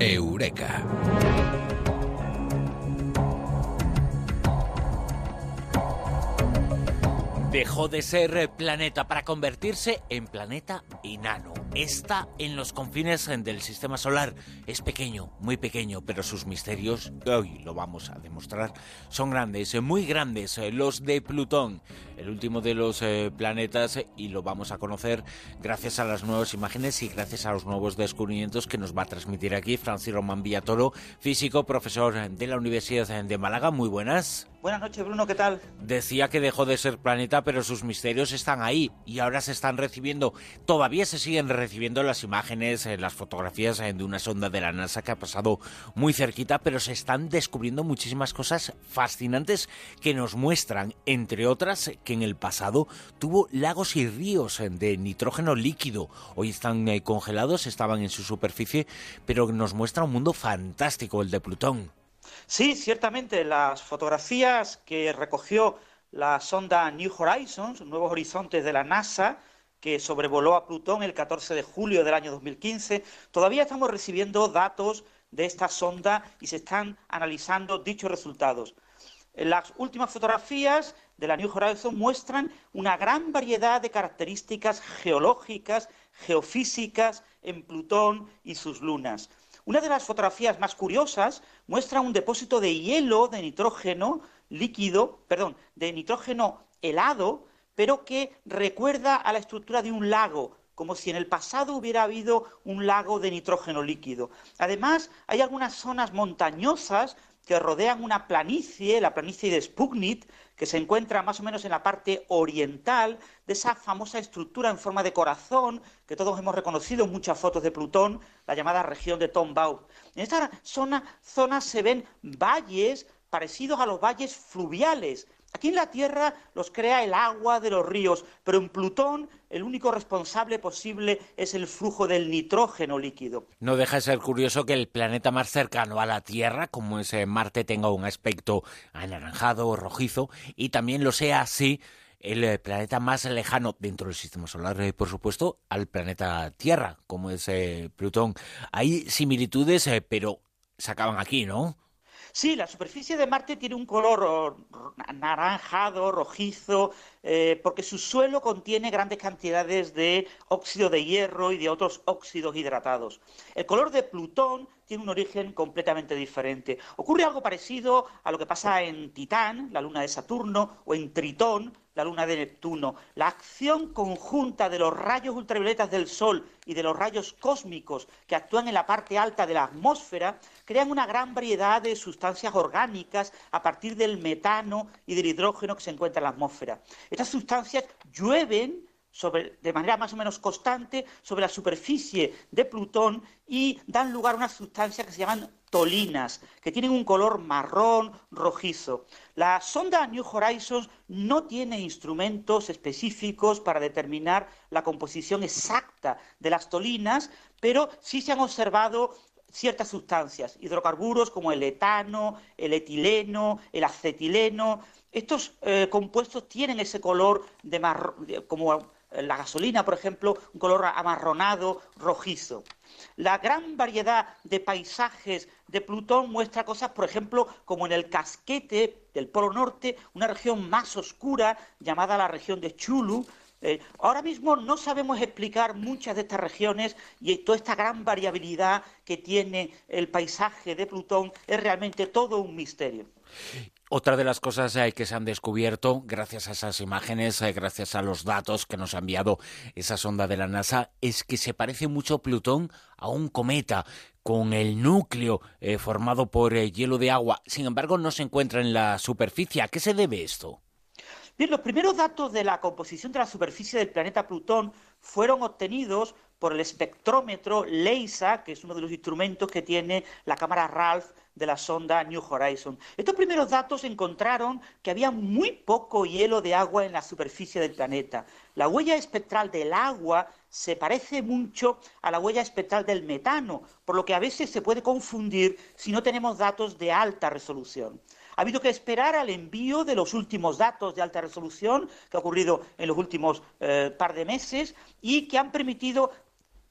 Eureka. Dejó de ser planeta para convertirse en planeta enano. Está en los confines del sistema solar. Es pequeño, muy pequeño, pero sus misterios, hoy lo vamos a demostrar, son grandes, muy grandes. Los de Plutón, el último de los eh, planetas, y lo vamos a conocer gracias a las nuevas imágenes y gracias a los nuevos descubrimientos que nos va a transmitir aquí Francis Román Villatoro, físico, profesor de la Universidad de Málaga. Muy buenas. Buenas noches, Bruno, ¿qué tal? Decía que dejó de ser planeta, pero sus misterios están ahí y ahora se están recibiendo, todavía se siguen recibiendo las imágenes, eh, las fotografías eh, de una sonda de la NASA que ha pasado muy cerquita, pero se están descubriendo muchísimas cosas fascinantes que nos muestran, entre otras, que en el pasado tuvo lagos y ríos eh, de nitrógeno líquido. Hoy están congelados, estaban en su superficie, pero nos muestra un mundo fantástico, el de Plutón. Sí, ciertamente, las fotografías que recogió la sonda New Horizons, Nuevos Horizontes de la NASA, que sobrevoló a Plutón el 14 de julio del año 2015, todavía estamos recibiendo datos de esta sonda y se están analizando dichos resultados. Las últimas fotografías de la New Horizons muestran una gran variedad de características geológicas, geofísicas en Plutón y sus lunas. Una de las fotografías más curiosas muestra un depósito de hielo de nitrógeno líquido, perdón, de nitrógeno helado, pero que recuerda a la estructura de un lago, como si en el pasado hubiera habido un lago de nitrógeno líquido. Además, hay algunas zonas montañosas que rodean una planicie, la planicie de Sputnik, que se encuentra más o menos en la parte oriental de esa famosa estructura en forma de corazón que todos hemos reconocido en muchas fotos de Plutón, la llamada región de Tombaugh. En esta zona, zona se ven valles parecidos a los valles fluviales. Aquí en la Tierra los crea el agua de los ríos, pero en Plutón el único responsable posible es el flujo del nitrógeno líquido. No deja de ser curioso que el planeta más cercano a la Tierra, como es eh, Marte, tenga un aspecto anaranjado o rojizo, y también lo sea así el eh, planeta más lejano dentro del sistema solar, eh, por supuesto, al planeta Tierra, como es Plutón. Hay similitudes, pero se acaban aquí, ¿no? Sí, la superficie de Marte tiene un color anaranjado, rojizo, eh, porque su suelo contiene grandes cantidades de óxido de hierro y de otros óxidos hidratados. El color de Plutón tiene un origen completamente diferente. Ocurre algo parecido a lo que pasa en Titán, la luna de Saturno, o en Tritón, la luna de Neptuno. La acción conjunta de los rayos ultravioletas del Sol y de los rayos cósmicos que actúan en la parte alta de la atmósfera crean una gran variedad de sustancias orgánicas a partir del metano y del hidrógeno que se encuentra en la atmósfera. Estas sustancias llueven de manera más o menos constante sobre la superficie de Plutón y dan lugar a unas sustancias que se llaman tolinas, que tienen un color marrón rojizo. La sonda New Horizons no tiene instrumentos específicos para determinar la composición exacta de las tolinas, pero sí se han observado ciertas sustancias, hidrocarburos como el etano, el etileno, el acetileno. Estos eh, compuestos tienen ese color de, como la gasolina, por ejemplo, un color amarronado, rojizo. La gran variedad de paisajes de Plutón muestra cosas, por ejemplo, como en el casquete del Polo Norte, una región más oscura llamada la región de Chulu. Eh, ahora mismo no sabemos explicar muchas de estas regiones y toda esta gran variabilidad que tiene el paisaje de Plutón es realmente todo un misterio. Otra de las cosas eh, que se han descubierto gracias a esas imágenes, eh, gracias a los datos que nos ha enviado esa sonda de la NASA, es que se parece mucho Plutón a un cometa con el núcleo eh, formado por hielo de agua. Sin embargo, no se encuentra en la superficie. ¿A qué se debe esto? Bien, los primeros datos de la composición de la superficie del planeta Plutón fueron obtenidos por el espectrómetro LEISA, que es uno de los instrumentos que tiene la cámara RALPH de la sonda New Horizons. Estos primeros datos encontraron que había muy poco hielo de agua en la superficie del planeta. La huella espectral del agua se parece mucho a la huella espectral del metano, por lo que a veces se puede confundir si no tenemos datos de alta resolución. Ha habido que esperar al envío de los últimos datos de alta resolución que ha ocurrido en los últimos eh, par de meses y que han permitido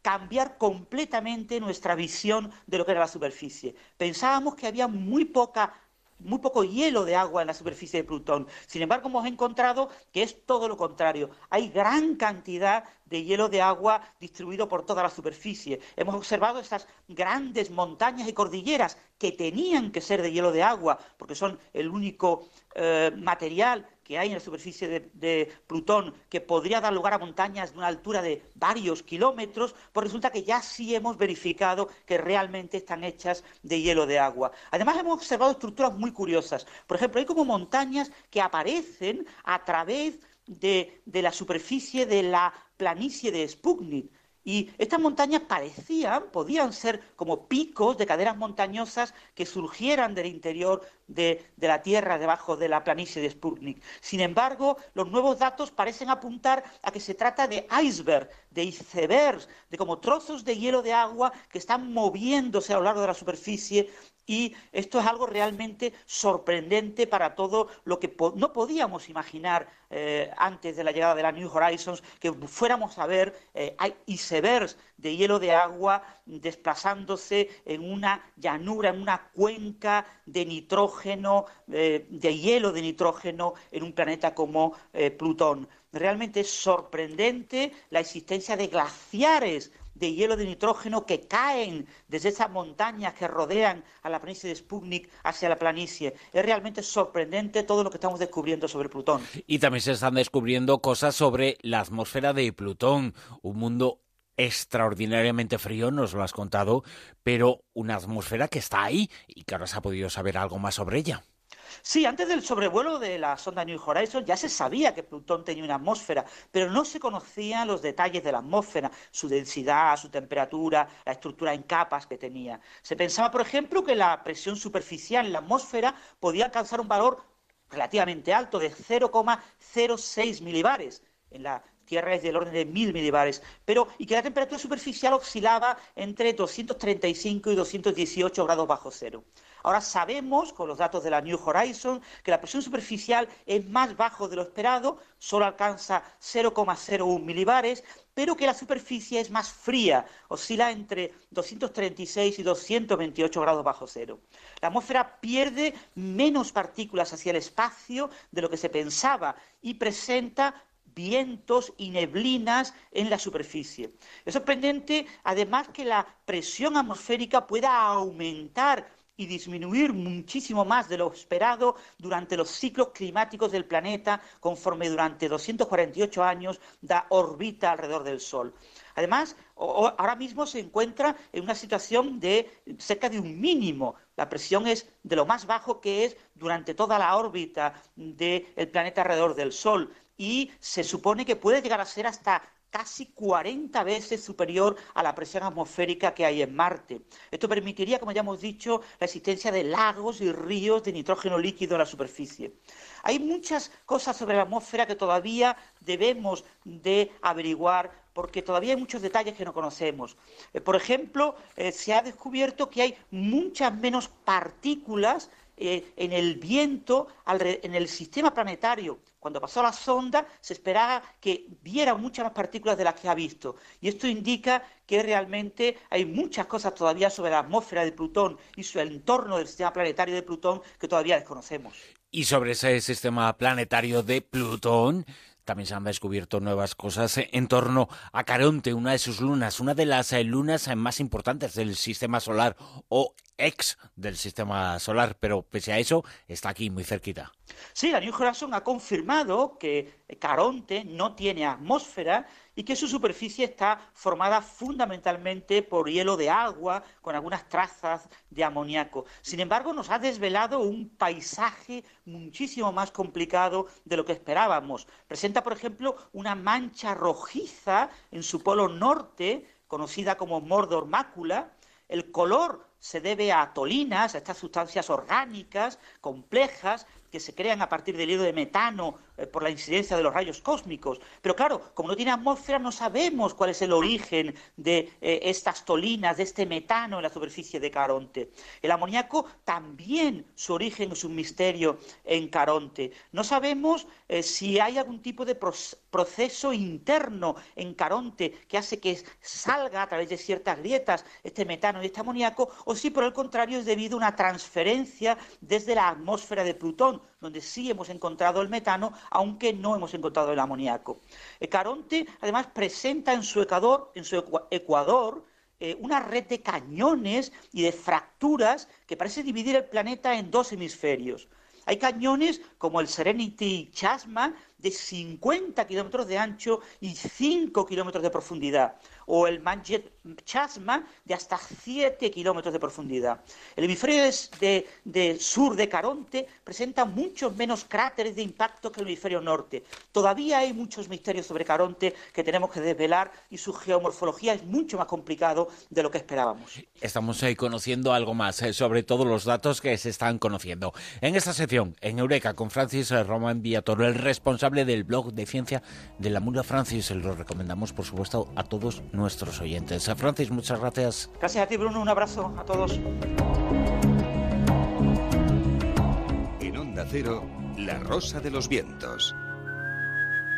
cambiar completamente nuestra visión de lo que era la superficie. Pensábamos que había muy poca muy poco hielo de agua en la superficie de Plutón. Sin embargo, hemos encontrado que es todo lo contrario. Hay gran cantidad de hielo de agua distribuido por toda la superficie. Hemos observado estas grandes montañas y cordilleras que tenían que ser de hielo de agua, porque son el único eh, material que hay en la superficie de, Plutón que podría dar lugar a montañas de una altura de varios kilómetros, pues resulta que ya sí hemos verificado que realmente están hechas de hielo de agua. Además hemos observado estructuras muy curiosas. Por ejemplo, hay como montañas que aparecen a través de, de la superficie de la planicie de Sputnik. Y estas montañas parecían, podían ser como picos de caderas montañosas que surgieran del interior de, la Tierra, debajo de la planicie de Sputnik. Sin embargo, los nuevos datos parecen apuntar a que se trata de iceberg, de icebergs, de como trozos de hielo de agua que están moviéndose a lo largo de la superficie y esto es algo realmente sorprendente para todo lo que no podíamos imaginar eh, antes de la llegada de la New Horizons, que fuéramos a ver eh, icebergs de hielo de agua desplazándose en una llanura, en una cuenca de nitrógeno, eh, de hielo de nitrógeno en un planeta como Plutón. Realmente es sorprendente la existencia de glaciares de hielo de nitrógeno que caen desde esas montañas que rodean a la planicie de Sputnik hacia la planicie. Es realmente sorprendente todo lo que estamos descubriendo sobre Plutón. Y también se están descubriendo cosas sobre la atmósfera de Plutón, un mundo extraordinariamente frío, nos lo has contado, pero una atmósfera que está ahí y que ahora se ha podido saber algo más sobre ella. Sí, antes del sobrevuelo de la sonda New Horizons ya se sabía que Plutón tenía una atmósfera, pero no se conocían los detalles de la atmósfera, su densidad, su temperatura, la estructura en capas que tenía. Se pensaba, por ejemplo, que la presión superficial en la atmósfera podía alcanzar un valor relativamente alto de 0,06 milibares. En la Tierra es del orden de 1000 milibares, pero y que la temperatura superficial oscilaba entre 235 y 218 grados bajo cero. Ahora sabemos, con los datos de la New Horizons, que la presión superficial es más bajo de lo esperado, solo alcanza 0,01 milibares, pero que la superficie es más fría, oscila entre 236 y 228 grados bajo cero. La atmósfera pierde menos partículas hacia el espacio de lo que se pensaba y presenta vientos y neblinas en la superficie. Es sorprendente, además, que la presión atmosférica pueda aumentar y disminuir muchísimo más de lo esperado durante los ciclos climáticos del planeta conforme durante 248 años da órbita alrededor del Sol. Además, ahora mismo se encuentra en una situación de cerca de un mínimo. La presión es de lo más bajo que es durante toda la órbita del planeta alrededor del Sol y se supone que puede llegar a ser hasta casi 40 veces superior a la presión atmosférica que hay en Marte. Esto permitiría, como ya hemos dicho, la existencia de lagos y ríos de nitrógeno líquido en la superficie. Hay muchas cosas sobre la atmósfera que todavía debemos de averiguar porque todavía hay muchos detalles que no conocemos. Eh, por ejemplo, eh, se ha descubierto que hay muchas menos partículas eh, en el viento, en el sistema planetario. Cuando pasó la sonda, se esperaba que viera muchas más partículas de las que ha visto. Y esto indica que realmente hay muchas cosas todavía sobre la atmósfera de Plutón y su entorno del sistema planetario de Plutón que todavía desconocemos. Y sobre ese sistema planetario de Plutón, también se han descubierto nuevas cosas en torno a Caronte, una de sus lunas, una de las eh, lunas más importantes del sistema solar o ex del sistema solar, pero pese a eso está aquí muy cerquita. Sí, la New Horizons ha confirmado que Caronte no tiene atmósfera y que su superficie está formada fundamentalmente por hielo de agua con algunas trazas de amoníaco. Sin embargo, nos ha desvelado un paisaje muchísimo más complicado de lo que esperábamos. Presenta, por ejemplo, una mancha rojiza en su polo norte, conocida como Mordor Mácula. El color se debe a tolinas, a estas sustancias orgánicas complejas que se crean a partir del hilo de metano por la incidencia de los rayos cósmicos. Pero claro, como no tiene atmósfera, no sabemos cuál es el origen de eh, estas tolinas, de este metano en la superficie de Caronte. El amoníaco también su origen es un misterio en Caronte. No sabemos eh, si hay algún tipo de proceso interno en Caronte que hace que salga a través de ciertas grietas este metano y este amoníaco, o si por el contrario es debido a una transferencia desde la atmósfera de Plutón, donde sí hemos encontrado el metano, aunque no hemos encontrado el amoníaco. El Caronte, además, presenta en su ecuador, en su ecuador eh, una red de cañones y de fracturas que parece dividir el planeta en dos hemisferios. Hay cañones como el Serenity Chasma de 50 kilómetros de ancho y 5 kilómetros de profundidad, o el Manjet Chasma de hasta 7 kilómetros de profundidad. El hemisferio de, sur de Caronte presenta muchos menos cráteres de impacto que el hemisferio norte. Todavía hay muchos misterios sobre Caronte que tenemos que desvelar y su geomorfología es mucho más complicado de lo que esperábamos. Estamos ahí conociendo algo más eh, sobre todos los datos que se están conociendo. En esta sección, en Eureka, con Francis Román Villatoro, el responsable del blog de ciencia de la Mula Francis. Lo recomendamos, por supuesto, a todos nuestros oyentes. A Francis, muchas gracias. Gracias a ti, Bruno. Un abrazo a todos. En Onda Cero, La Rosa de los Vientos.